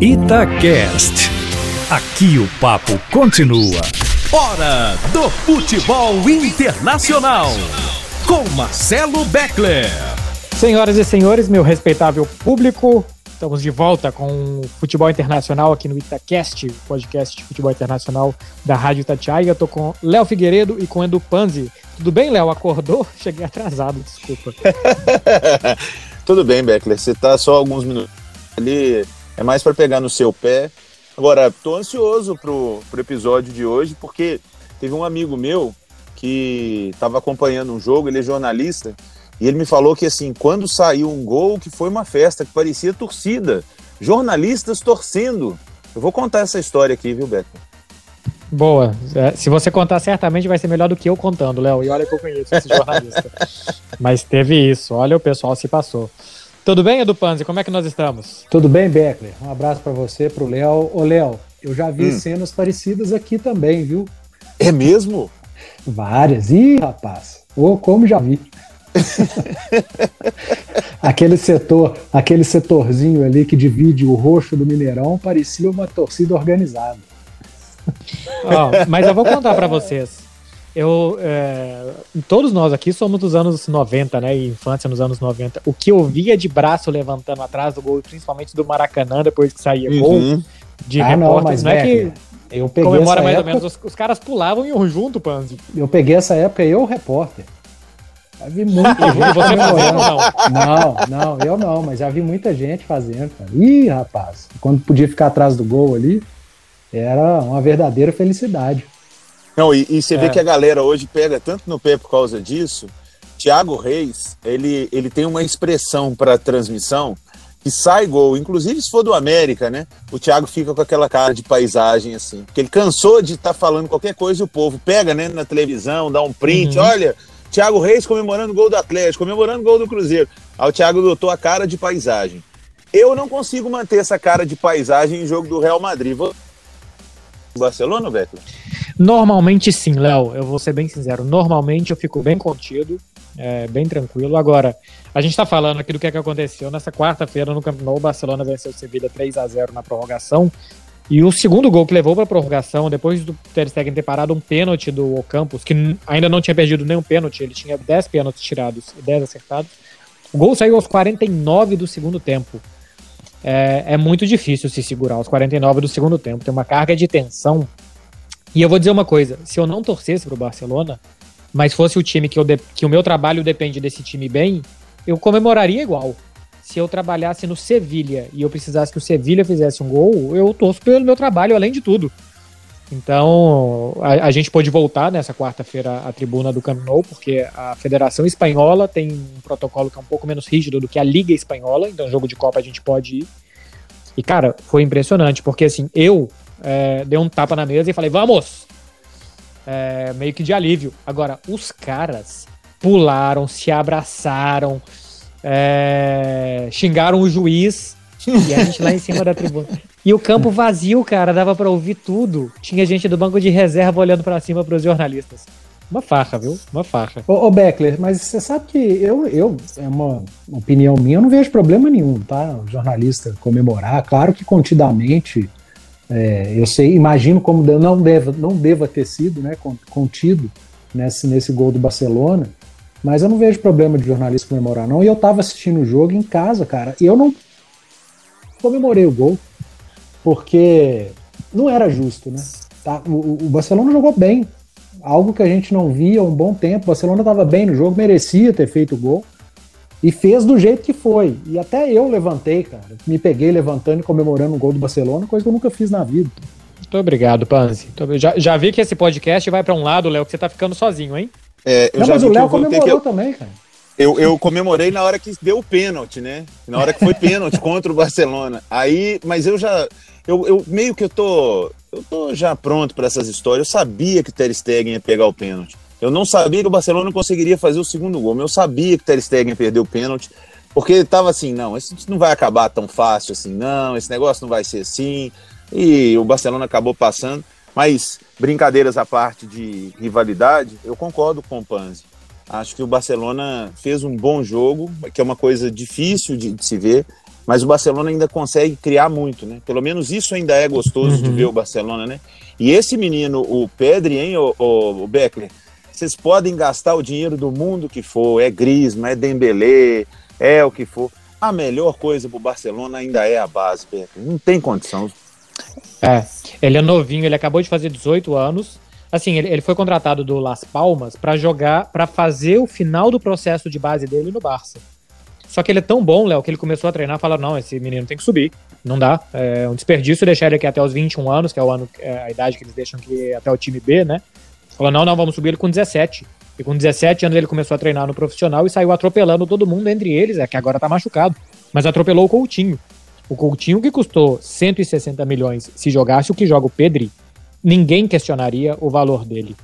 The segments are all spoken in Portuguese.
Itacast. Aqui o papo continua. Hora do futebol internacional. Com Marcelo Beckler. Senhoras e senhores, meu respeitável público, estamos de volta com o futebol internacional aqui no Itacast, podcast de futebol internacional da Rádio Itatiaia. Eu tô com Léo Figueiredo e com Edu Panzi. Tudo bem, Léo? Acordou? Cheguei atrasado, desculpa. Tudo bem, Beckler. Você tá só alguns minutos ali é mais para pegar no seu pé. Agora, tô ansioso pro, pro episódio de hoje, porque teve um amigo meu que estava acompanhando um jogo, ele é jornalista, e ele me falou que assim, quando saiu um gol, que foi uma festa, que parecia torcida, jornalistas torcendo. Eu vou contar essa história aqui, viu, Beto? Boa. É, se você contar, certamente vai ser melhor do que eu contando, Léo. E olha que eu conheço esse jornalista. Mas teve isso. Olha, o pessoal se passou. Tudo bem, Edu Panzi? Como é que nós estamos? Tudo bem, Beckler? Um abraço para você, pro Léo. Ô, Léo, eu já vi hum. cenas parecidas aqui também, viu? É mesmo? Várias. Ih, rapaz. Ô, oh, como já vi. aquele setor, aquele setorzinho ali que divide o roxo do Mineirão parecia uma torcida organizada. Oh, mas eu vou contar para vocês eu, é, todos nós aqui somos dos anos 90, né? infância nos anos 90. O que eu via de braço levantando atrás do gol, principalmente do Maracanã, depois que saía uhum. gol, de ah, repórter, não, não é que eu peguei comemora mais época... ou menos. Os, os, caras pulavam e iam junto, Panzi. Eu peguei essa época, eu, repórter. Já vi muita gente você fazendo, não? Não, não, eu não, mas já vi muita gente fazendo, cara. Ih, rapaz, quando podia ficar atrás do gol ali, era uma verdadeira felicidade. Não, e, e você é. vê que a galera hoje pega tanto no pé por causa disso. Thiago Reis, ele, ele tem uma expressão para transmissão que sai gol, inclusive se for do América, né? O Thiago fica com aquela cara de paisagem assim, porque ele cansou de estar tá falando qualquer coisa e o povo pega, né, na televisão, dá um print, uhum. olha, Thiago Reis comemorando o gol do Atlético, comemorando o gol do Cruzeiro. Aí o Thiago adotou a cara de paisagem. Eu não consigo manter essa cara de paisagem em jogo do Real Madrid. Vou... Barcelona, Beto? Normalmente sim, Léo, eu vou ser bem sincero. Normalmente eu fico bem contido, é, bem tranquilo. Agora, a gente está falando aqui do que, é que aconteceu nessa quarta-feira no Camp Nou. O Barcelona venceu o Sevilla 3 a 0 na prorrogação. E o segundo gol que levou para a prorrogação, depois do Ter Stegen ter parado um pênalti do Ocampos, que ainda não tinha perdido nenhum pênalti, ele tinha 10 pênaltis tirados e 10 acertados. O gol saiu aos 49 do segundo tempo. É, é muito difícil se segurar aos 49 do segundo tempo. Tem uma carga de tensão e eu vou dizer uma coisa: se eu não torcesse pro Barcelona, mas fosse o time que, eu que o meu trabalho depende desse time bem, eu comemoraria igual. Se eu trabalhasse no Sevilha e eu precisasse que o Sevilha fizesse um gol, eu torço pelo meu trabalho, além de tudo. Então, a, a gente pode voltar nessa quarta-feira à tribuna do Camp Nou, porque a Federação Espanhola tem um protocolo que é um pouco menos rígido do que a Liga Espanhola, então jogo de Copa a gente pode ir. E, cara, foi impressionante, porque assim, eu é, dei um tapa na mesa e falei, vamos! É, meio que de alívio. Agora, os caras pularam, se abraçaram, é, xingaram o juiz e a gente lá em cima da tribuna. E o campo vazio, cara, dava para ouvir tudo. Tinha gente do banco de reserva olhando para cima para os jornalistas. Uma farra, viu? Uma farra. Ô, ô, Beckler, mas você sabe que eu, eu, é uma opinião minha, eu não vejo problema nenhum, tá? O jornalista comemorar, claro que contidamente é, eu sei, imagino como não deva, não deva ter sido né, contido nesse, nesse gol do Barcelona, mas eu não vejo problema de jornalista comemorar, não. E eu tava assistindo o jogo em casa, cara, e eu não comemorei o gol, porque não era justo, né? Tá? O, o Barcelona jogou bem, algo que a gente não via há um bom tempo. O Barcelona estava bem no jogo, merecia ter feito o gol. E fez do jeito que foi. E até eu levantei, cara. Me peguei levantando e comemorando o gol do Barcelona, coisa que eu nunca fiz na vida. Muito obrigado, Panzi. Já, já vi que esse podcast vai para um lado, Léo, que você tá ficando sozinho, hein? É, Não, mas o Léo comemorou eu... também, cara. Eu, eu comemorei na hora que deu o pênalti, né? Na hora que foi pênalti contra o Barcelona. Aí, mas eu já. Eu, eu meio que eu tô. Eu tô já pronto para essas histórias. Eu sabia que o Ter Stegen ia pegar o pênalti. Eu não sabia que o Barcelona conseguiria fazer o segundo gol. Eu sabia que o Ter Stegen perdeu o pênalti, porque estava assim, não, isso não vai acabar tão fácil assim, não, esse negócio não vai ser assim. E o Barcelona acabou passando. Mas, brincadeiras à parte de rivalidade, eu concordo com o Panzi. Acho que o Barcelona fez um bom jogo, que é uma coisa difícil de, de se ver. mas o Barcelona ainda consegue criar muito, né? Pelo menos isso ainda é gostoso uhum. de ver o Barcelona, né? E esse menino, o Pedri, hein, o, o, o Beckler, vocês podem gastar o dinheiro do mundo que for, é Griezmann, é Dembélé, é o que for. A melhor coisa pro Barcelona ainda é a base, Beckler. Não tem condição. É, ele é novinho, ele acabou de fazer 18 anos. Assim, ele, ele foi contratado do Las Palmas para jogar, para fazer o final do processo de base dele no Barça. Só que ele é tão bom, Léo, que ele começou a treinar e falou: não, esse menino tem que subir. Não dá. É um desperdício deixar ele aqui até os 21 anos, que é o ano, é a idade que eles deixam que até o time B, né? Falou: não, não, vamos subir ele com 17. E com 17 anos ele começou a treinar no profissional e saiu atropelando todo mundo, entre eles, é que agora tá machucado. Mas atropelou o Coutinho. O Coutinho que custou 160 milhões, se jogasse o que joga o Pedri, ninguém questionaria o valor dele.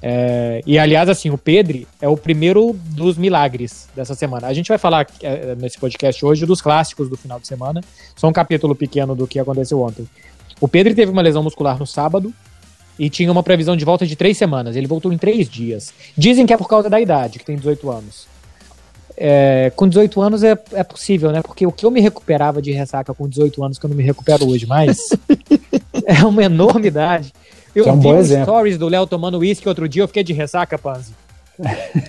É, e aliás, assim, o Pedri é o primeiro dos milagres dessa semana. A gente vai falar é, nesse podcast hoje dos clássicos do final de semana, só um capítulo pequeno do que aconteceu ontem. O Pedri teve uma lesão muscular no sábado e tinha uma previsão de volta de três semanas. Ele voltou em três dias. Dizem que é por causa da idade, que tem 18 anos. É, com 18 anos é, é possível, né? Porque o que eu me recuperava de ressaca com 18 anos que eu não me recupero hoje mais é uma enormidade. Eu é um vi bom exemplo. stories do Léo tomando uísque outro dia, eu fiquei de ressaca, Panzi.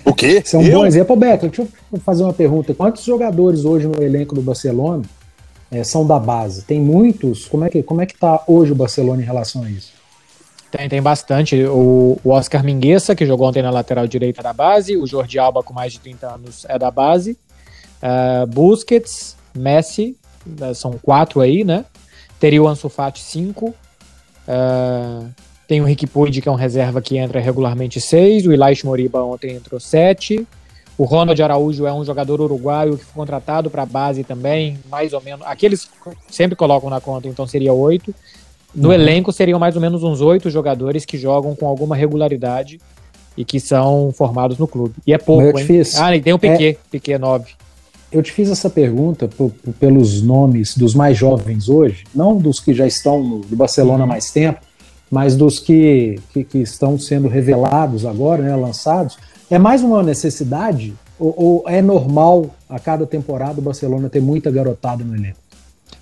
O quê? Isso é um eu? bom exemplo. Beto, deixa eu fazer uma pergunta. Quantos jogadores hoje no elenco do Barcelona é, são da base? Tem muitos? Como é, que, como é que tá hoje o Barcelona em relação a isso? Tem, tem bastante. O, o Oscar Mingueza, que jogou ontem na lateral direita da base. O Jordi Alba, com mais de 30 anos, é da base. Uh, Busquets, Messi, uh, são quatro aí, né? Teria o Ansu Fati, cinco. Uh, tem o Rick Puig, que é um reserva que entra regularmente seis. O Ilaix Moriba ontem entrou sete. O Ronald Araújo é um jogador uruguaio que foi contratado para a base também, mais ou menos. Aqueles sempre colocam na conta, então seria oito. No uhum. elenco seriam mais ou menos uns oito jogadores que jogam com alguma regularidade e que são formados no clube. E é pouco, hein? Fiz, ah, e tem o Piquet, é, Piquet 9. Eu te fiz essa pergunta pelos nomes dos mais jovens hoje, não dos que já estão no do Barcelona há uhum. mais tempo, mas dos que, que, que, estão sendo revelados agora, né, lançados, é mais uma necessidade ou, ou, é normal a cada temporada o Barcelona ter muita garotada no elenco?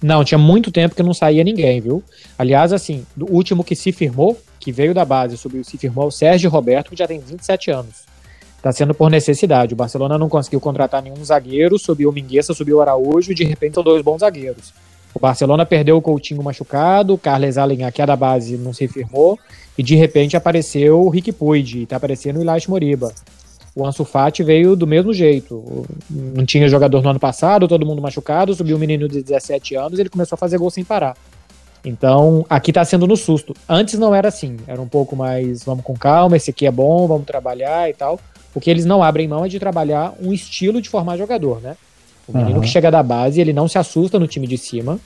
Não, tinha muito tempo que não saía ninguém, viu? Aliás, assim, o último que se firmou, que veio da base, subiu, se firmou, é o Sérgio Roberto, que já tem 27 anos. Está sendo por necessidade. O Barcelona não conseguiu contratar nenhum zagueiro, subiu o Mingueza, subiu o Araújo, e de repente são dois bons zagueiros. O Barcelona perdeu o Coutinho machucado, o Carles Allen, aqui é da base, não se firmou, e de repente apareceu o Rick Puig, tá aparecendo o Ilaix Moriba. O Ansu Fati veio do mesmo jeito. Não tinha jogador no ano passado, todo mundo machucado, subiu um menino de 17 anos, ele começou a fazer gol sem parar. Então, aqui tá sendo no susto. Antes não era assim, era um pouco mais, vamos com calma, esse aqui é bom, vamos trabalhar e tal. O que eles não abrem mão é de trabalhar um estilo de formar jogador, né? O menino uhum. que chega da base, ele não se assusta no time de cima,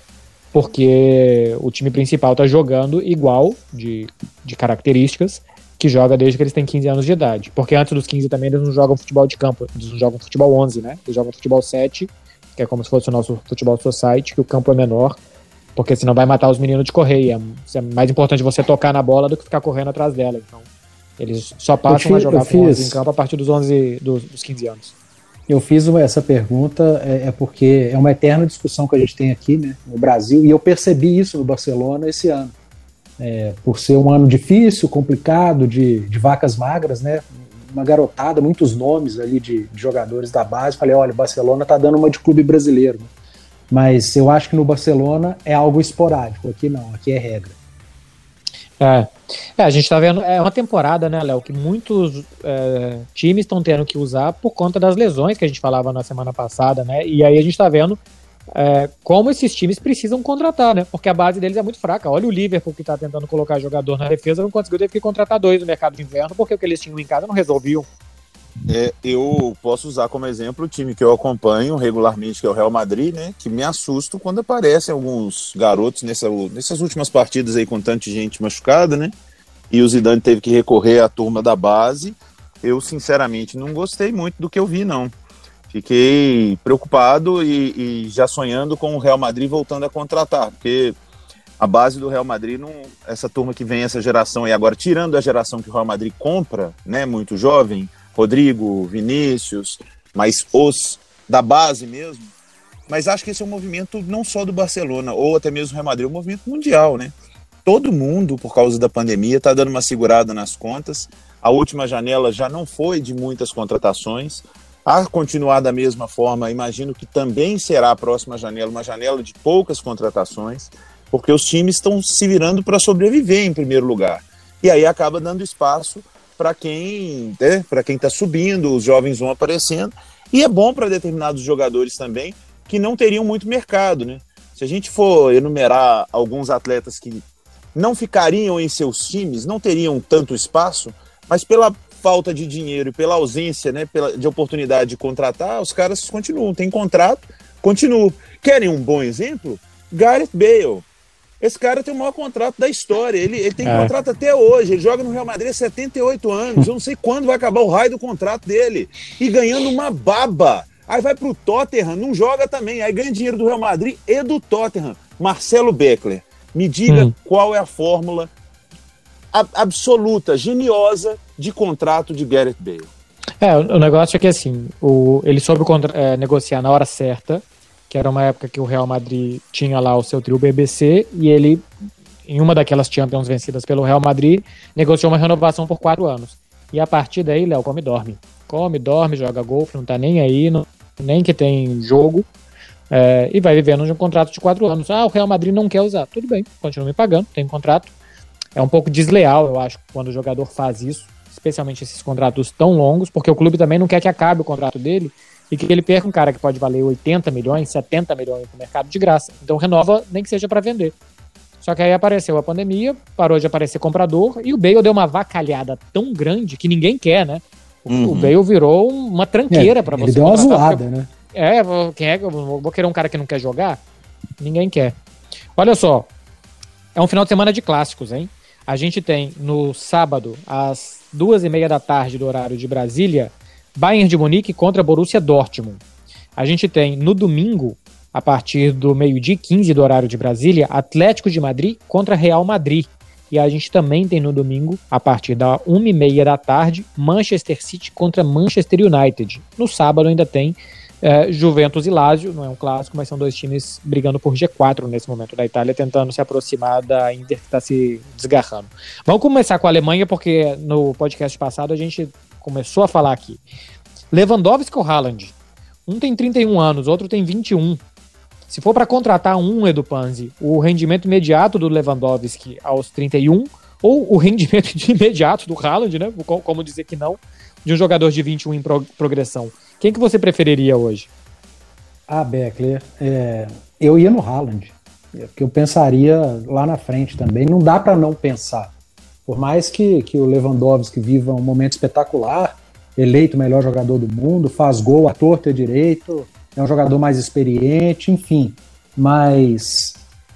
porque o time principal tá jogando igual de, de características que joga desde que eles têm 15 anos de idade. Porque antes dos 15 também eles não jogam futebol de campo, eles não jogam futebol 11, né? Eles jogam futebol 7, que é como se fosse o nosso futebol society, que o campo é menor, porque senão vai matar os meninos de correia. É mais importante você tocar na bola do que ficar correndo atrás dela. Então, eles só passam fiz, a jogar com 11 em campo a partir dos 11, dos, dos 15 anos. Eu fiz essa pergunta é, é, porque é uma eterna discussão que a gente tem aqui né, no Brasil, e eu percebi isso no Barcelona esse ano. É, por ser um ano difícil, complicado, de, de vacas magras, né? Uma garotada, muitos nomes ali de, de jogadores da base. Falei, olha, o Barcelona tá dando uma de clube brasileiro. Né? Mas eu acho que no Barcelona é algo esporádico. Aqui não, aqui é regra. É. é, a gente tá vendo, é uma temporada, né, Léo, que muitos é, times estão tendo que usar por conta das lesões que a gente falava na semana passada, né, e aí a gente tá vendo é, como esses times precisam contratar, né, porque a base deles é muito fraca. Olha o Liverpool que tá tentando colocar jogador na defesa, não conseguiu, teve que contratar dois no mercado de inverno, porque o que eles tinham em casa não resolviam. É, eu posso usar como exemplo o time que eu acompanho regularmente, que é o Real Madrid, né? Que me assusto quando aparecem alguns garotos nessa, nessas últimas partidas aí com tanta gente machucada, né? E o Zidane teve que recorrer à turma da base. Eu, sinceramente, não gostei muito do que eu vi, não. Fiquei preocupado e, e já sonhando com o Real Madrid voltando a contratar, porque a base do Real Madrid, não, essa turma que vem, essa geração aí agora, tirando a geração que o Real Madrid compra, né, muito jovem, Rodrigo, Vinícius, mas os da base mesmo, mas acho que esse é um movimento não só do Barcelona, ou até mesmo do Real Madrid, é um movimento mundial, né? Todo mundo, por causa da pandemia, está dando uma segurada nas contas. A última janela já não foi de muitas contratações. A continuar da mesma forma, imagino que também será a próxima janela, uma janela de poucas contratações, porque os times estão se virando para sobreviver em primeiro lugar. E aí acaba dando espaço para quem né, para quem está subindo, os jovens vão aparecendo. E é bom para determinados jogadores também que não teriam muito mercado. Né? Se a gente for enumerar alguns atletas que não ficariam em seus times, não teriam tanto espaço, mas pela falta de dinheiro e pela ausência né, pela, de oportunidade de contratar, os caras continuam, têm contrato, continuam. Querem um bom exemplo? Gareth Bale. Esse cara tem o maior contrato da história. Ele, ele tem é. contrato até hoje. Ele joga no Real Madrid há 78 anos. Eu não sei quando vai acabar o raio do contrato dele. E ganhando uma baba. Aí vai pro Tottenham, não joga também. Aí ganha dinheiro do Real Madrid e do Tottenham. Marcelo Beckler, me diga hum. qual é a fórmula absoluta, geniosa de contrato de Gareth Bale. É, o negócio é que assim, o, ele soube é, negociar na hora certa, que era uma época que o Real Madrid tinha lá o seu trio BBC, e ele, em uma daquelas Champions vencidas pelo Real Madrid, negociou uma renovação por quatro anos. E a partir daí, Léo, come dorme. Come, dorme, joga golfe, não tá nem aí, não, nem que tem jogo, é, e vai vivendo de um contrato de quatro anos. Ah, o Real Madrid não quer usar. Tudo bem, continua me pagando, tem um contrato. É um pouco desleal, eu acho, quando o jogador faz isso, especialmente esses contratos tão longos, porque o clube também não quer que acabe o contrato dele e que ele perca um cara que pode valer 80 milhões, 70 milhões no mercado de graça. Então renova, nem que seja para vender. Só que aí apareceu a pandemia, parou de aparecer comprador e o Bale deu uma vacalhada tão grande que ninguém quer, né? O, uhum. Bale virou uma tranqueira é, para você. Ele deu uma zoada, porque... né? É, quem é? Vou querer um cara que não quer jogar? Ninguém quer. Olha só, é um final de semana de clássicos, hein? A gente tem no sábado, às duas e meia da tarde do horário de Brasília, Bayern de Munique contra Borussia Dortmund. A gente tem no domingo, a partir do meio-dia 15 do horário de Brasília, Atlético de Madrid contra Real Madrid. E a gente também tem no domingo, a partir da 1h30 da tarde, Manchester City contra Manchester United. No sábado ainda tem é, Juventus e Lazio, não é um clássico, mas são dois times brigando por G4 nesse momento da Itália, tentando se aproximar da Inter que está se desgarrando. Vamos começar com a Alemanha, porque no podcast passado a gente começou a falar aqui. Lewandowski ou Haaland? Um tem 31 anos, outro tem 21. Se for para contratar um, Edu Panzi, o rendimento imediato do Lewandowski aos 31 ou o rendimento imediato do Haaland, né? Como dizer que não, de um jogador de 21 em progressão. Quem que você preferiria hoje? Ah, Beckler, é, eu ia no Haaland, porque eu pensaria lá na frente também. Não dá para não pensar. Por mais que, que o Lewandowski viva um momento espetacular, eleito o melhor jogador do mundo, faz gol à torta e direito, é um jogador mais experiente, enfim. Mas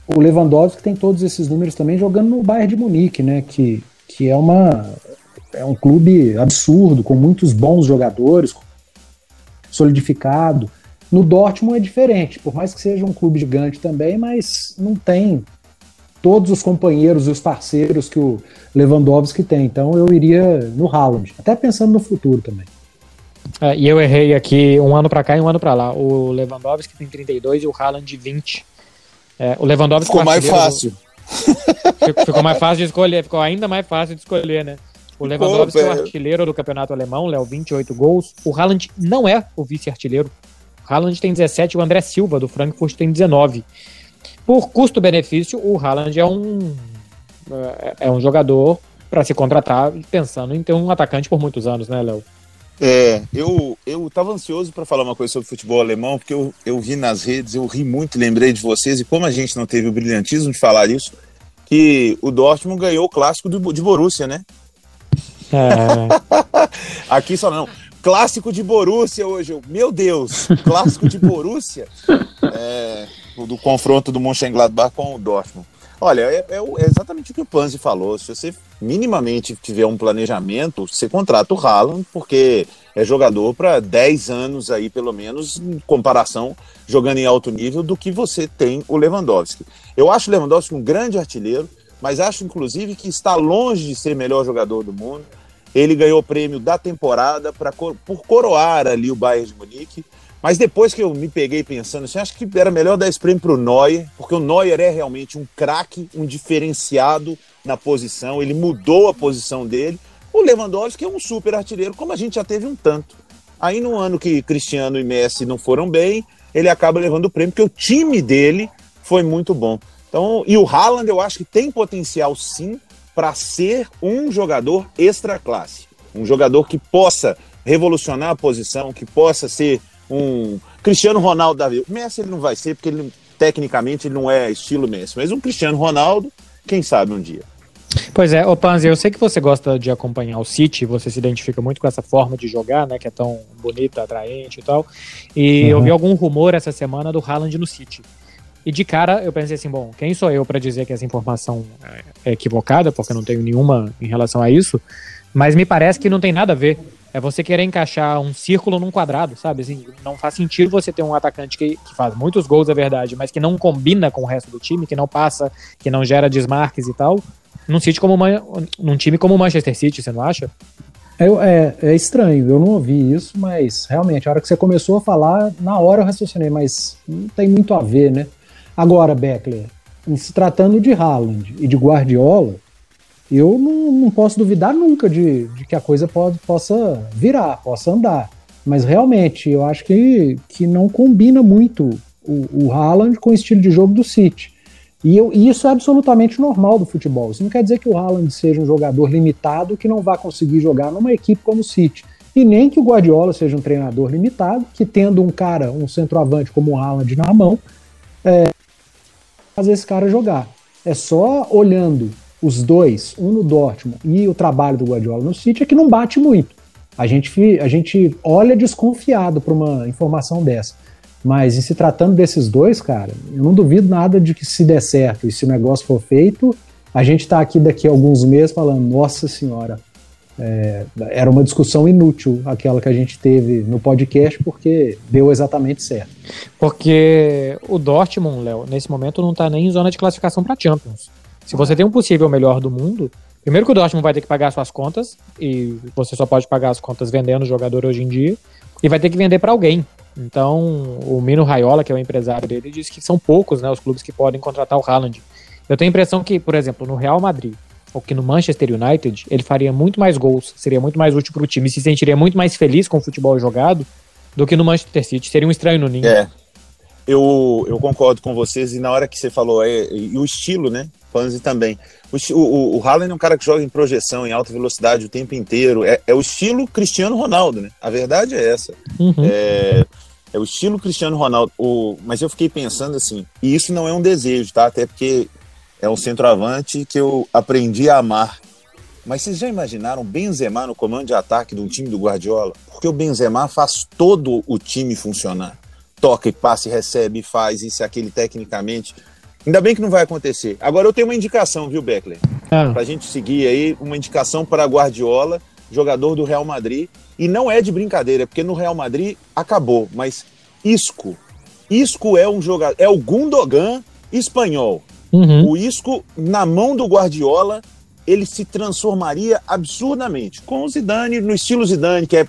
o Lewandowski tem todos esses números também jogando no Bayern de Munique, né? Que, que é, uma, é um clube absurdo, com muitos bons jogadores, solidificado. No Dortmund é diferente, por mais que seja um clube gigante também, mas não tem todos os companheiros e os parceiros que o Lewandowski tem. Então eu iria no Haaland, até pensando no futuro também. É, e eu errei aqui um ano para cá e um ano para lá. O Lewandowski tem 32 e o Haaland 20. É, o Lewandowski ficou mais fácil. Ficou, ficou mais fácil de escolher, ficou ainda mais fácil de escolher, né? O Lewandowski Pô, é o artilheiro do campeonato alemão, Léo, 28 gols. O Haaland não é o vice-artilheiro. O Haaland tem 17 e o André Silva, do Frankfurt, tem 19. Por custo-benefício, o Haaland é um, é, é um jogador para se contratar pensando em ter um atacante por muitos anos, né, Léo? É, eu, eu tava ansioso para falar uma coisa sobre futebol alemão, porque eu, eu vi nas redes, eu ri muito, lembrei de vocês, e como a gente não teve o brilhantismo de falar isso, que o Dortmund ganhou o clássico do, de Borussia, né? É. Aqui só não. Clássico de Borussia hoje. Meu Deus, clássico de Borussia. É, do confronto do Mönchengladbach com o Dortmund. Olha, é, é, é, exatamente o que o Panzi falou. Se você minimamente tiver um planejamento, você contrata o Haaland, porque é jogador para 10 anos aí, pelo menos, em comparação, jogando em alto nível, do que você tem o Lewandowski. Eu acho o Lewandowski um grande artilheiro, mas acho, inclusive, que está longe de ser melhor jogador do mundo. Ele ganhou o prêmio da temporada pra, por coroar ali o Bayern de Munique. Mas depois que eu me peguei pensando assim, acho que era melhor dar esse prêmio para o Neuer, porque o Neuer é realmente um craque, um diferenciado na posição, ele mudou a posição dele. O Lewandowski é um super artilheiro, como a gente já teve um tanto. Aí no ano que Cristiano e Messi não foram bem, ele acaba levando o prêmio, porque o time dele foi muito bom. Então, e o Haaland eu acho que tem potencial sim para ser um jogador extra classe, um jogador que possa revolucionar a posição, que possa ser um Cristiano Ronaldo da vida. Messi ele não vai ser, porque ele, tecnicamente ele não é estilo Messi, mas um Cristiano Ronaldo, quem sabe um dia. Pois é, ô Panzi, eu sei que você gosta de acompanhar o City, você se identifica muito com essa forma de jogar, né, que é tão bonita, atraente e tal. E uhum. eu vi algum rumor essa semana do Haaland no City. E de cara eu pensei assim, bom, quem sou eu para dizer que essa informação é equivocada, porque não tenho nenhuma em relação a isso, mas me parece que não tem nada a ver. É você querer encaixar um círculo num quadrado, sabe? Assim, não faz sentido você ter um atacante que, que faz muitos gols, é verdade, mas que não combina com o resto do time, que não passa, que não gera desmarques e tal, num, City como uma, num time como o Manchester City, você não acha? É, é, é, estranho, eu não ouvi isso, mas realmente, a hora que você começou a falar, na hora eu raciocinei, mas não tem muito a ver, né? Agora, Beckler, em se tratando de Haaland e de Guardiola, eu não, não posso duvidar nunca de, de, que a coisa pode, possa virar, possa andar. Mas realmente, eu acho que, que não combina muito o, o Haaland com o estilo de jogo do City. E, eu, e, isso é absolutamente normal do futebol. Isso não quer dizer que o Haaland seja um jogador limitado que não vai conseguir jogar numa equipe como o City. E nem que o Guardiola seja um treinador limitado, que tendo um cara, um centroavante como o Haaland na mão, é, fazer esse cara jogar. É só olhando os dois, um no Dortmund e o trabalho do Guardiola no City, é que não bate muito. A gente, a gente olha desconfiado para uma informação dessa. Mas em se tratando desses dois, cara, eu não duvido nada de que se der certo e se o negócio for feito, a gente está aqui daqui a alguns meses falando, nossa senhora, é, era uma discussão inútil aquela que a gente teve no podcast, porque deu exatamente certo. Porque o Dortmund, Léo, nesse momento não está nem em zona de classificação para Champions. Se você tem um possível melhor do mundo, primeiro que o Dortmund vai ter que pagar suas contas, e você só pode pagar as contas vendendo o jogador hoje em dia, e vai ter que vender para alguém. Então, o Mino Raiola, que é o empresário dele, disse que são poucos né, os clubes que podem contratar o Haaland. Eu tenho a impressão que, por exemplo, no Real Madrid, ou que no Manchester United, ele faria muito mais gols, seria muito mais útil para o time, se sentiria muito mais feliz com o futebol jogado do que no Manchester City. Seria um estranho no ninho. É. Eu, eu concordo com vocês, e na hora que você falou, é, e o estilo, né? Panzi também. O, o, o Haaland é um cara que joga em projeção, em alta velocidade o tempo inteiro. É, é o estilo Cristiano Ronaldo, né? A verdade é essa. Uhum. É, é, o estilo Cristiano Ronaldo. O, mas eu fiquei pensando assim, e isso não é um desejo, tá? Até porque é um centroavante que eu aprendi a amar. Mas vocês já imaginaram Benzema no comando de ataque de um time do Guardiola? Porque o Benzema faz todo o time funcionar. Toca e passa e recebe, faz isso e aquele tecnicamente. Ainda bem que não vai acontecer. Agora eu tenho uma indicação, viu, Beckler? Ah. Pra gente seguir aí, uma indicação para Guardiola, jogador do Real Madrid. E não é de brincadeira, porque no Real Madrid acabou, mas Isco. Isco é um jogador, é o Gundogan espanhol. Uhum. O Isco, na mão do Guardiola, ele se transformaria absurdamente. Com o Zidane, no estilo Zidane, que é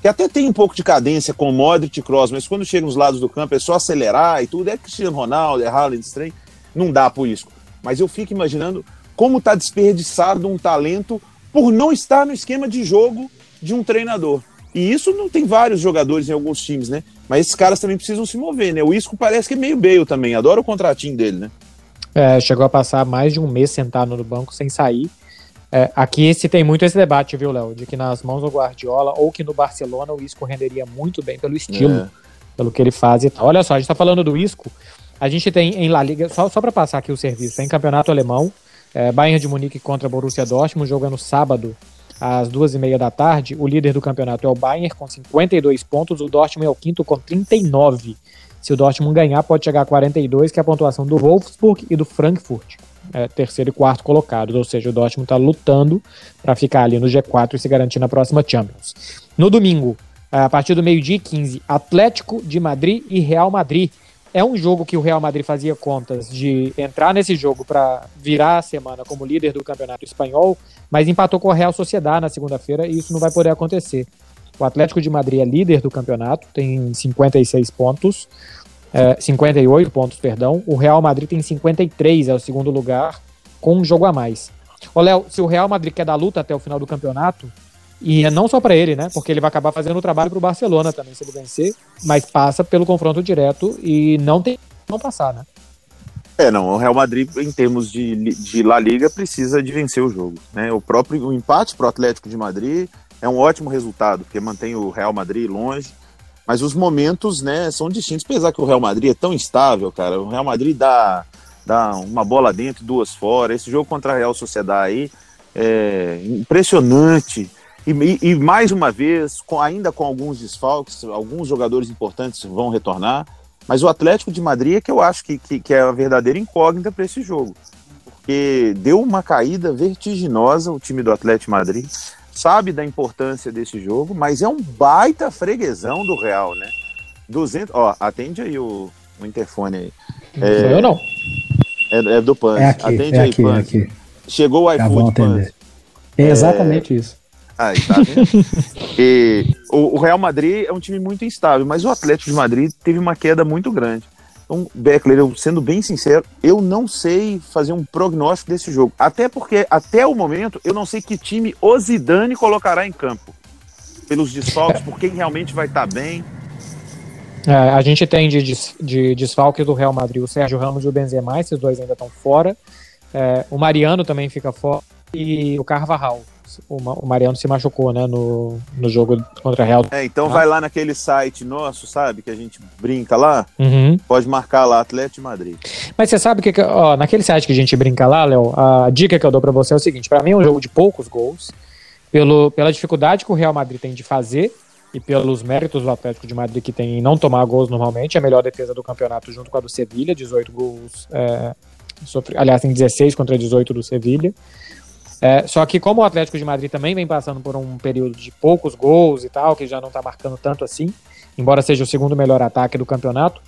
que até tem um pouco de cadência com o Modric e Kroos, mas quando chega nos lados do campo é só acelerar e tudo. É Cristiano Ronaldo, é Haaland, estranho não dá por isso. Mas eu fico imaginando como está desperdiçado um talento por não estar no esquema de jogo de um treinador. E isso não tem vários jogadores em alguns times, né? Mas esses caras também precisam se mover, né? O Isco parece que é meio Bale também, adora o contratinho dele, né? É, chegou a passar mais de um mês sentado no banco sem sair. É, aqui se tem muito esse debate, viu, Léo? De que nas mãos do Guardiola ou que no Barcelona o Isco renderia muito bem pelo estilo, é. pelo que ele faz e tal. Olha só, a gente tá falando do Isco, a gente tem em La Liga, só, só para passar aqui o serviço, tem campeonato alemão, é, Bayern de Munique contra Borussia Dortmund, jogando no sábado às duas e meia da tarde. O líder do campeonato é o Bayern com 52 pontos, o Dortmund é o quinto com 39. Se o Dortmund ganhar, pode chegar a 42, que é a pontuação do Wolfsburg e do Frankfurt, é, terceiro e quarto colocados. Ou seja, o Dortmund está lutando para ficar ali no G4 e se garantir na próxima Champions. No domingo, a partir do meio-dia 15, Atlético de Madrid e Real Madrid é um jogo que o Real Madrid fazia contas de entrar nesse jogo para virar a semana como líder do campeonato espanhol, mas empatou com a Real Sociedad na segunda-feira e isso não vai poder acontecer. O Atlético de Madrid é líder do campeonato, tem 56 pontos, é, 58 pontos, perdão. O Real Madrid tem 53, é o segundo lugar, com um jogo a mais. Ô, Léo, se o Real Madrid quer dar luta até o final do campeonato, e é não só para ele, né? Porque ele vai acabar fazendo o trabalho para o Barcelona também, se ele vencer, mas passa pelo confronto direto e não tem não passar, né? É, não, o Real Madrid, em termos de, de La Liga, precisa de vencer o jogo. Né? O próprio o empate para o Atlético de Madrid é um ótimo resultado, porque mantém o Real Madrid longe. Mas os momentos né, são distintos, apesar que o Real Madrid é tão estável, cara. O Real Madrid dá, dá uma bola dentro, duas fora. Esse jogo contra a Real Sociedade aí é impressionante. E, e, e mais uma vez, com, ainda com alguns desfalques, alguns jogadores importantes vão retornar. Mas o Atlético de Madrid é que eu acho que, que, que é a verdadeira incógnita para esse jogo. Porque deu uma caída vertiginosa o time do Atlético de Madrid. Sabe da importância desse jogo, mas é um baita freguesão do Real, né? 200, ó, atende aí o, o interfone aí. É, eu não. É, é do Pan. É aqui, atende é aí, aqui, Pan. é aqui. Chegou o Já iFood, Pan. atender. É exatamente isso. Aí, tá vendo? e, o, o, Real Madrid é um time muito instável, mas o Atlético de Madrid teve uma queda muito grande. Então, Beckler, eu, sendo bem sincero, eu não sei fazer um prognóstico desse jogo. Até porque, até o momento, eu não sei que time o Zidane colocará em campo. Pelos desfalques, por quem realmente vai estar tá bem. É, a gente tem de, de desfalques do Real Madrid o Sérgio Ramos e o Benzema, esses dois ainda estão fora. É, o Mariano também fica fora. E o Carvajal o Mariano se machucou, né, no, no jogo contra a Real. É, então ah. vai lá naquele site nosso, sabe, que a gente brinca lá, uhum. pode marcar lá, Atlético de Madrid. Mas você sabe que, ó, naquele site que a gente brinca lá, Léo, a dica que eu dou para você é o seguinte, para mim é um jogo de poucos gols, pelo, pela dificuldade que o Real Madrid tem de fazer e pelos méritos do Atlético de Madrid que tem em não tomar gols normalmente, é a melhor defesa do campeonato junto com a do Sevilha, 18 gols, é, sofre, aliás, tem 16 contra 18 do Sevilha. É, só que como o Atlético de Madrid também vem passando por um período de poucos gols e tal, que já não tá marcando tanto assim, embora seja o segundo melhor ataque do campeonato,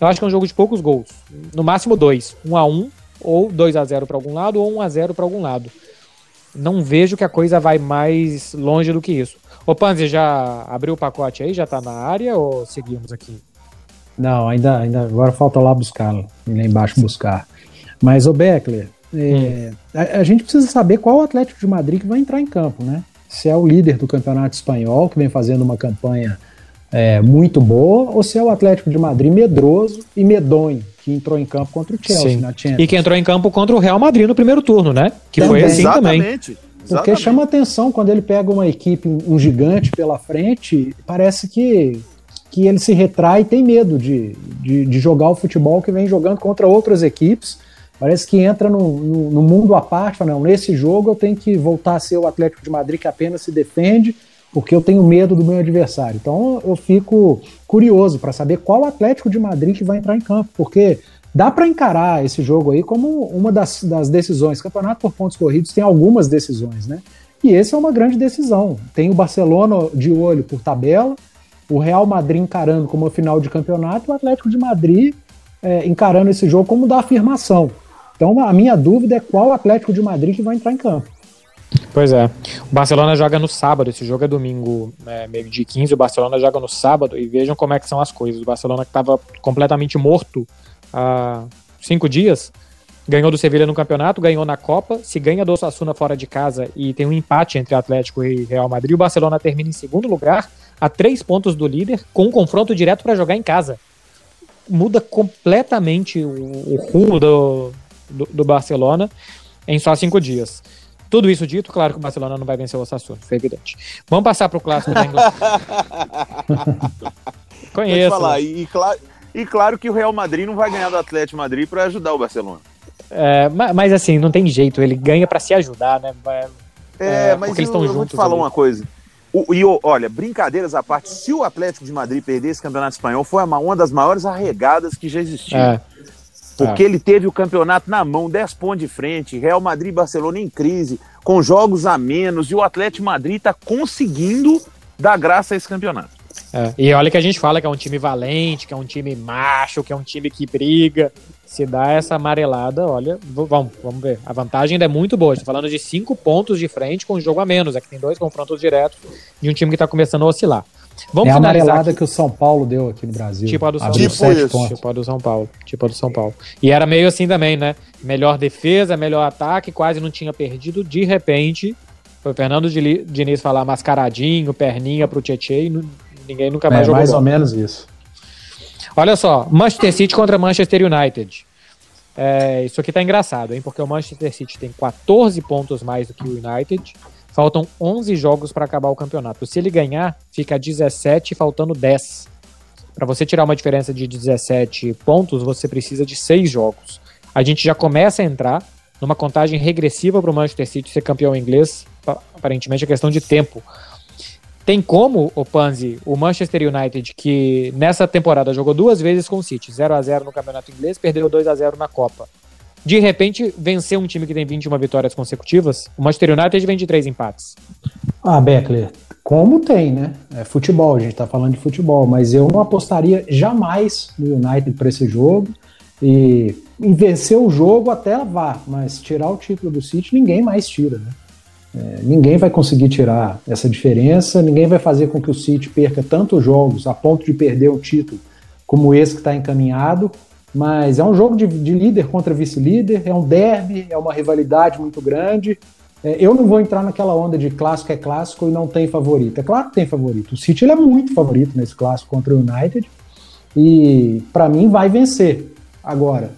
eu acho que é um jogo de poucos gols. No máximo dois. Um a um, ou 2 a 0 para algum lado, ou 1 a 0 para algum lado. Não vejo que a coisa vai mais longe do que isso. Ô Panzi, já abriu o pacote aí? Já tá na área ou seguimos aqui? Não, ainda, ainda agora falta lá buscar, lá embaixo buscar. Mas o Beckler, é, a, a, gente precisa saber qual o Atlético de Madrid que vai entrar em campo, né? Se é o líder do campeonato espanhol, que vem fazendo uma campanha é, muito boa, ou se é o Atlético de Madrid medroso e medonho, que entrou em campo contra o Chelsea Sim. na Champions. E que entrou em campo contra o Real Madrid no primeiro turno, né? Que também. foi assim Exatamente. também. Porque chama atenção quando ele pega uma equipe, um gigante pela frente, parece que, que ele se retrai e tem medo de, de, de jogar o futebol que vem jogando contra outras equipes Parece que entra no, no, no, mundo à parte, não, nesse jogo eu tenho que voltar a ser o Atlético de Madrid que apenas se defende, porque eu tenho medo do meu adversário. Então eu fico curioso para saber qual Atlético de Madrid que vai entrar em campo, porque dá para encarar esse jogo aí como uma das, das decisões. Campeonato por pontos corridos tem algumas decisões, né? E esse é uma grande decisão. Tem o Barcelona de olho por tabela, o Real Madrid encarando como uma final de campeonato, o Atlético de Madrid é, encarando esse jogo como da afirmação. Então a minha dúvida é qual Atlético de Madrid que vai entrar em campo. Pois é. O Barcelona joga no sábado, esse jogo é domingo, meio dia 15, o Barcelona joga no sábado e vejam como é que são as coisas. O Barcelona que estava completamente morto há cinco dias, ganhou do Sevilha no campeonato, ganhou na Copa, se ganha do Osasuna fora de casa e tem um empate entre Atlético e Real Madrid, o Barcelona termina em segundo lugar, a três pontos do líder, com um confronto direto para jogar em casa. Muda completamente o, o rumo do, do, do, Barcelona em só cinco dias. Tudo isso dito, claro que o Barcelona não vai vencer o Osasuna, foi evidente. Vamos passar para o clássico da Inglaterra. Conheço. Falar, e, claro, e claro que o Real Madrid não vai ganhar do Atlético Madrid para ajudar o Barcelona. É, mas, mas, assim, não tem jeito, ele ganha para se ajudar, né? É, é mas porque eles estão juntos. Eu vou te falar ali. uma coisa. O, e olha, brincadeiras à parte, se o Atlético de Madrid perder esse campeonato espanhol, foi uma, uma das maiores arregadas que já existiu. É. Porque é. ele teve o campeonato na mão, 10 pontos de frente, Real Madrid e Barcelona em crise, com jogos a menos, e o Atlético Madrid está conseguindo dar graça a esse campeonato. É. E olha que a gente fala que é um time valente, que é um time macho, que é um time que briga. Se dá essa amarelada, olha, vamos, vamos ver. A vantagem ainda é muito boa. Estou falando de cinco pontos de frente com um jogo a menos. Aqui tem dois confrontos diretos de um time que está começando a oscilar. Vamos é a amarelada aqui. que o São Paulo deu aqui no Brasil. Tipo a do São Paulo. Tipo, tipo a do São Paulo. Tipo a do São Paulo. E era meio assim também, né? Melhor defesa, melhor ataque, quase não tinha perdido. De repente, foi o Fernando Diniz falar mascaradinho, perninha pro Tietchan e ninguém nunca mais é, jogou. Mais ou menos isso. Olha só, Manchester City contra Manchester United. É, isso aqui tá engraçado, hein? Porque o Manchester City tem 14 pontos mais do que o United. Faltam 11 jogos para acabar o campeonato. Se ele ganhar, fica 17, faltando 10. Para você tirar uma diferença de 17 pontos, você precisa de 6 jogos. A gente já começa a entrar numa contagem regressiva para o Manchester City ser campeão inglês. Aparentemente é questão de tempo. Tem como, o Panzi, o Manchester United, que nessa temporada jogou duas vezes com o City, 0 a 0 no Campeonato Inglês, perdeu 2 a 0 na Copa. De repente, vencer um time que tem 21 vitórias consecutivas, o Manchester United vem de três empates. Ah, Beckler, como tem, né? É futebol, a gente tá falando de futebol, mas eu não apostaria jamais no United para esse jogo. E vencer o jogo até vá, mas tirar o título do City ninguém mais tira, né? É, ninguém vai conseguir tirar essa diferença, ninguém vai fazer com que o City perca tantos jogos a ponto de perder o título como esse que está encaminhado. Mas é um jogo de, de líder contra vice-líder, é um derby, é uma rivalidade muito grande. É, eu não vou entrar naquela onda de clássico é clássico e não tem favorito. É claro que tem favorito. O City é muito favorito nesse clássico contra o United e para mim vai vencer. Agora,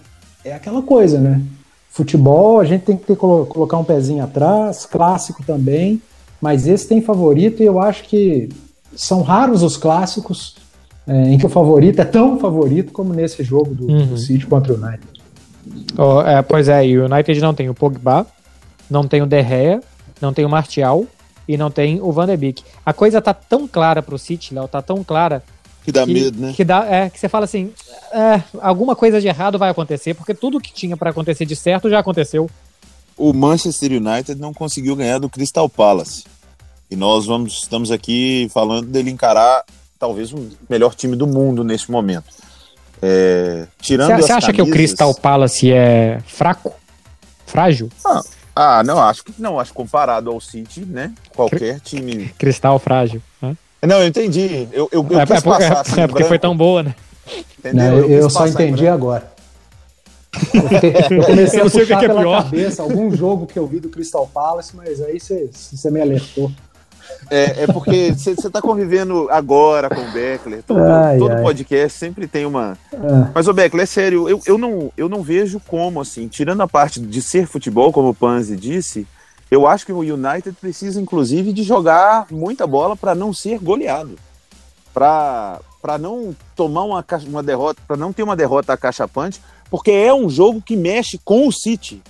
é aquela coisa, né? Futebol, a gente tem que ter, colocar um pezinho atrás, clássico também, mas esse tem favorito e eu acho que são raros os clássicos é, em que o favorito é tão favorito como nesse jogo do, uhum. do City contra o United. Oh, é, pois é, e o United não tem o Pogba, não tem o De Gea, não tem o Martial e não tem o Van de Beek. A coisa tá tão clara pro City, Léo, tá tão clara que dá que, medo, né? Que, dá, é, que você fala assim: é, alguma coisa de errado vai acontecer, porque tudo que tinha para acontecer de certo já aconteceu. O Manchester United não conseguiu ganhar do Crystal Palace. E nós vamos, estamos aqui falando dele encarar talvez o melhor time do mundo nesse momento. É, tirando Você acha camisas... que o Crystal Palace é fraco? Frágil? Ah, ah, não, acho que não. Acho que comparado ao City, né? Qualquer time. Cristal frágil. Né? Não, eu entendi. Eu, eu, eu é, é, porque, assim, é porque foi tão boa, né? Entendeu? Não, eu, eu só entendi agora. Eu comecei a puxar que é pela pior. cabeça algum jogo que eu vi do Crystal Palace, mas aí você me alertou. É, é porque você está convivendo agora com o Beckler. Todo, ai, todo ai. podcast sempre tem uma. Ah. Mas, o Beckler, é sério, eu, eu, não, eu não vejo como, assim, tirando a parte de ser futebol, como o Panzi disse, eu acho que o United precisa, inclusive, de jogar muita bola para não ser goleado. Para não tomar uma, uma derrota, para não ter uma derrota acachapante, porque é um jogo que mexe com o City.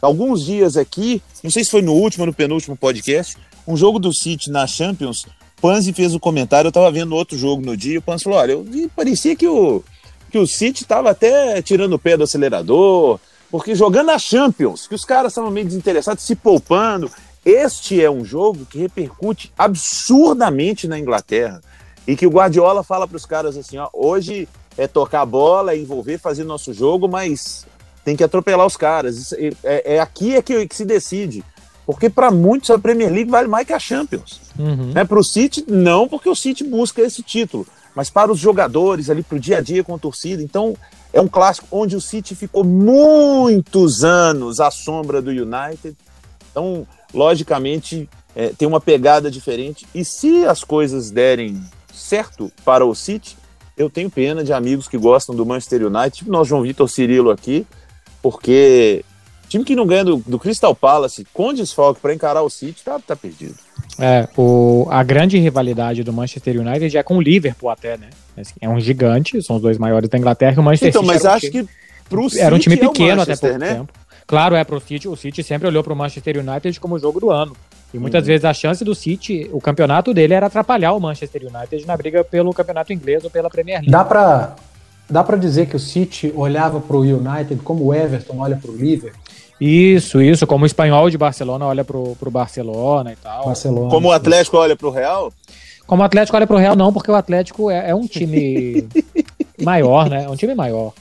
Alguns dias aqui, não sei se foi no último ou no penúltimo podcast, um jogo do City na Champions, Panzi fez o um comentário, eu estava vendo outro jogo no dia, o Panzi falou, olha, eu, parecia que o, que o City estava até tirando o pé do acelerador, porque jogando a Champions, que os caras estavam meio desinteressados, se poupando, este é um jogo que repercute absurdamente na Inglaterra. E que o Guardiola fala para os caras assim: ó, hoje é tocar a bola, é envolver, fazer nosso jogo, mas tem que atropelar os caras. É, é, é, aqui é que, que, se decide. Porque para muitos a Premier League vale mais que a Champions. Uhum. Né? Para o City, não, porque o City busca esse título. Mas para os jogadores, ali, para o dia a dia com a torcida. Então, é um clássico onde o City ficou muitos anos à sombra do United. Então, logicamente, é, tem uma pegada diferente. E se as coisas derem certo para o City, eu tenho pena de amigos que gostam do Manchester United, tipo nós, João Vitor Cirilo aqui, porque time que não ganha do, do Crystal Palace com desfalque para encarar o City tá, tá perdido. É, o, a grande rivalidade do Manchester United é com o Liverpool até, né? É um gigante, são os dois maiores da Inglaterra e o Manchester então, City. Então, mas acho time, que pro City era um time é pequeno é até pouco né? tempo. Claro, é pro City, o City sempre olhou pro Manchester United como o jogo do ano. E muitas uhum. vezes a chance do City, o campeonato dele era atrapalhar o Manchester United na briga pelo campeonato inglês ou pela Premier League. Dá para dá para dizer que o City olhava pro United como o Everton olha pro Liverpool? Isso, isso, como o espanhol de Barcelona olha pro, pro Barcelona e tal. Barcelona, como o Atlético olha pro Real? Como o Atlético olha pro Real, não, porque o Atlético é, é um time maior, né? É um time maior.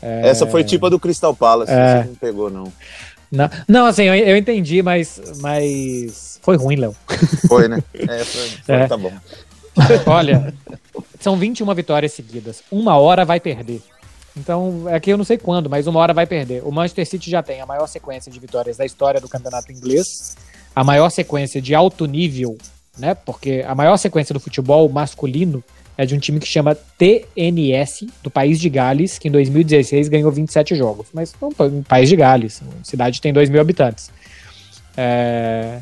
É... Essa foi tipo a do Crystal Palace, é... você não pegou, não. Não, não assim, eu, eu entendi, mas, mas foi ruim, Léo. Foi, né? É, foi, foi é. tá bom. Olha, são 21 vitórias seguidas. Uma hora vai perder. Então, aqui eu não sei quando, mas uma hora vai perder. O Manchester City já tem a maior sequência de vitórias da história do campeonato inglês, a maior sequência de alto nível, né? Porque a maior sequência do futebol masculino é de um time que chama TNS, do país de Gales, que em 2016 ganhou 27 jogos. Mas não, país de Gales, cidade tem 2 mil habitantes. É,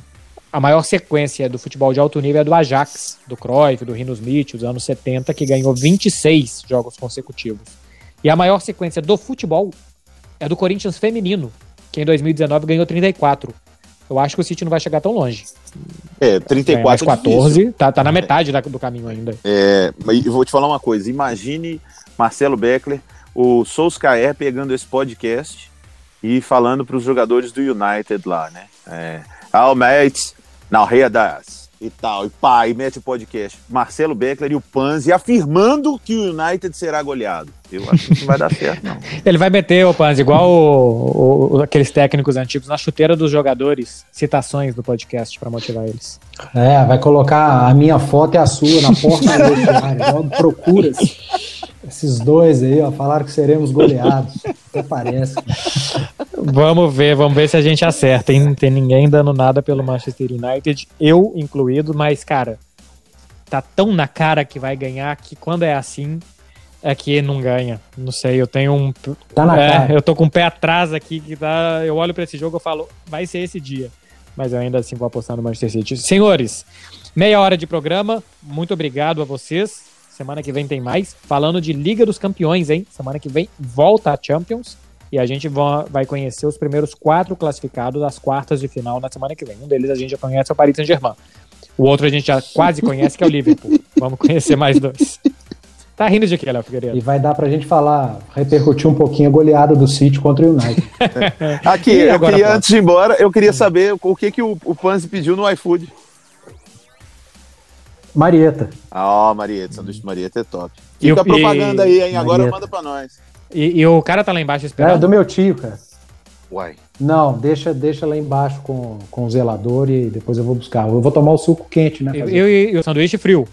a maior sequência do futebol de alto nível é do Ajax, do Cruyff, do Rino Smith, dos anos 70, que ganhou 26 jogos consecutivos. E a maior sequência do futebol é do Corinthians feminino, que em 2019 ganhou 34. Eu acho que o City não vai chegar tão longe. É, 34 é 14, tá, tá na metade da, do caminho ainda. É, mas eu vou te falar uma coisa. Imagine Marcelo Beckler, o Solskjaer pegando esse podcast e falando para os jogadores do United lá, né? É, oh, mates, now here das e tal, e pá, e mete o podcast. Marcelo Beckler e o Panzi afirmando que o United será goleado. Eu acho que não vai dar certo, não. Ele vai meter, o Panzi, igual o, o, aqueles técnicos antigos, na chuteira dos jogadores, citações do podcast para motivar eles. É, vai colocar a minha foto e a sua na porta do vestiário, procuras. Esses dois aí, ó, falaram que seremos goleados. Até parece. Vamos ver, vamos ver se a gente acerta. Hein? Não tem ninguém dando nada pelo Manchester United, eu incluído, mas, cara, tá tão na cara que vai ganhar que quando é assim, é que não ganha. Não sei, eu tenho um. Tá na é, cara. Eu tô com o pé atrás aqui, que tá. Eu olho para esse jogo e falo, vai ser esse dia. Mas eu ainda assim vou apostar no Manchester City. Senhores, meia hora de programa. Muito obrigado a vocês. Semana que vem tem mais. Falando de Liga dos Campeões, hein? Semana que vem volta a Champions. E a gente vai conhecer os primeiros quatro classificados das quartas de final na semana que vem. Um deles a gente já conhece, é o Paris Saint-Germain. O outro a gente já quase conhece, que é o Liverpool. Vamos conhecer mais dois. Tá rindo de quê, Léo Figueiredo? E vai dar pra gente falar, repercutir um pouquinho a goleada do City contra o United. Aqui, eu queria, antes de ir embora, eu queria saber o que, que o, o Panzi pediu no iFood. Marieta. Ah, oh, Marieta, sanduíche de Marieta é top. Fica a propaganda aí, hein? Agora Marieta. manda pra nós. E, e, o cara tá lá embaixo esperando? É, do meu tio, cara. Uai. Não, deixa, deixa lá embaixo com, com o zelador e depois eu vou buscar. Eu vou tomar o suco quente, né? E, e, e o sanduíche frio?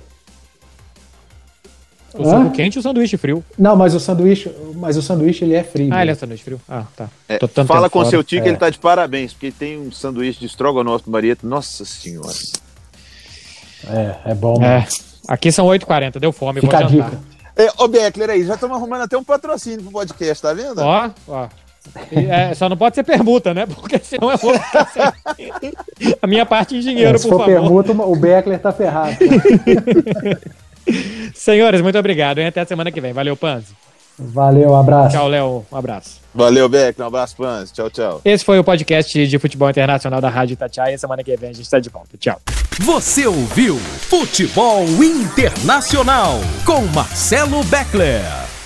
O Hã? suco quente e o sanduíche frio. Não, mas o sanduíche, mas o sanduíche ele é frio. Ah, ele é sanduíche frio. Ah, tá. É, fala com o seu tio é. que ele tá de parabéns, porque tem um sanduíche de estrogonofe do Marieta. Nossa senhora. É, é bom. É. Aqui são 8h40, deu fome, Fica vou jantar. É, ô, Beckler aí, já estamos arrumando até um patrocínio pro podcast, tá vendo? Ó, ó. É, só não pode ser permuta, né? Porque senão eu vou ficar sem... A minha parte em dinheiro, é, por favor. Se for permuta, o Beckler tá ferrado. Senhores, muito obrigado. E até a semana que vem. Valeu, Panzi. Valeu, um abraço. Tchau, Léo. Um abraço. Valeu, Beck. Um abraço, Panzi. Tchau, tchau. Esse foi o podcast de futebol internacional da Rádio Itatiaia. Semana que vem a gente está de volta. Tchau. Você ouviu Futebol Internacional com Marcelo Beckler.